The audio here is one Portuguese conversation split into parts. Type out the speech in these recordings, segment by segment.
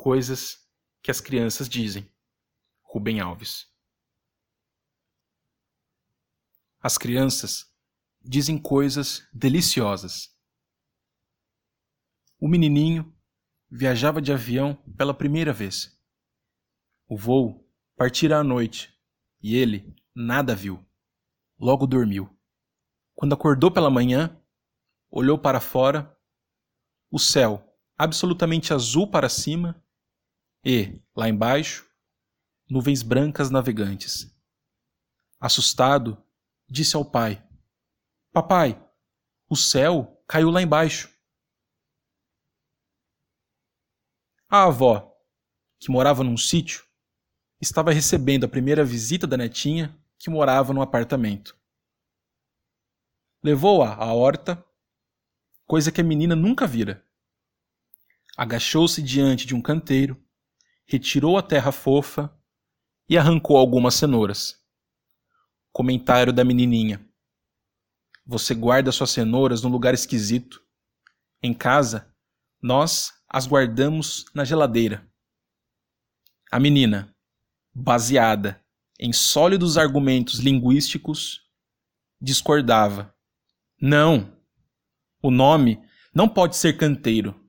coisas que as crianças dizem. Rubem Alves. As crianças dizem coisas deliciosas. O menininho viajava de avião pela primeira vez. O voo partira à noite e ele nada viu. Logo dormiu. Quando acordou pela manhã, olhou para fora, o céu absolutamente azul para cima e, lá embaixo, nuvens brancas navegantes. Assustado, disse ao pai: Papai, o céu caiu lá embaixo. A avó, que morava num sítio, estava recebendo a primeira visita da netinha, que morava no apartamento. Levou-a à horta, coisa que a menina nunca vira. Agachou-se diante de um canteiro, retirou a terra fofa e arrancou algumas cenouras. Comentário da menininha. Você guarda suas cenouras num lugar esquisito. Em casa, nós as guardamos na geladeira. A menina, baseada em sólidos argumentos linguísticos, discordava. Não! O nome não pode ser canteiro.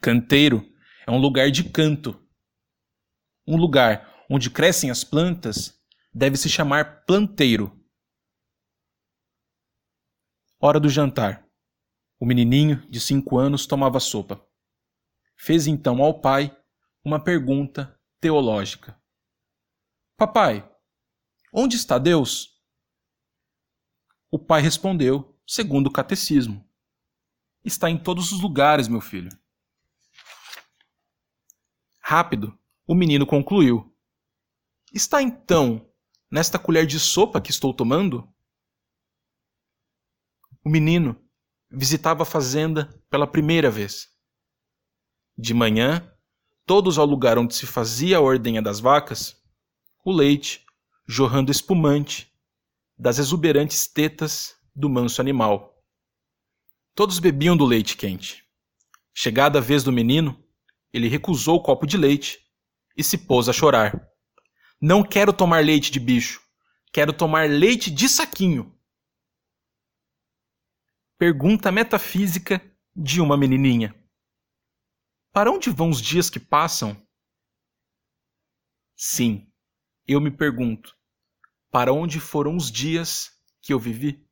Canteiro é um lugar de canto. Um lugar onde crescem as plantas deve se chamar planteiro. Hora do jantar. O menininho, de cinco anos, tomava sopa. Fez então ao pai uma pergunta teológica: Papai, onde está Deus? O pai respondeu, segundo o catecismo: Está em todos os lugares, meu filho. Rápido, o menino concluiu: Está então nesta colher de sopa que estou tomando? O menino visitava a fazenda pela primeira vez. De manhã, todos ao lugar onde se fazia a ordenha das vacas, o leite jorrando espumante das exuberantes tetas do manso animal. Todos bebiam do leite quente. Chegada a vez do menino, ele recusou o copo de leite e se pôs a chorar. Não quero tomar leite de bicho, quero tomar leite de saquinho. Pergunta metafísica de uma menininha. Para onde vão os dias que passam? Sim, eu me pergunto: para onde foram os dias que eu vivi?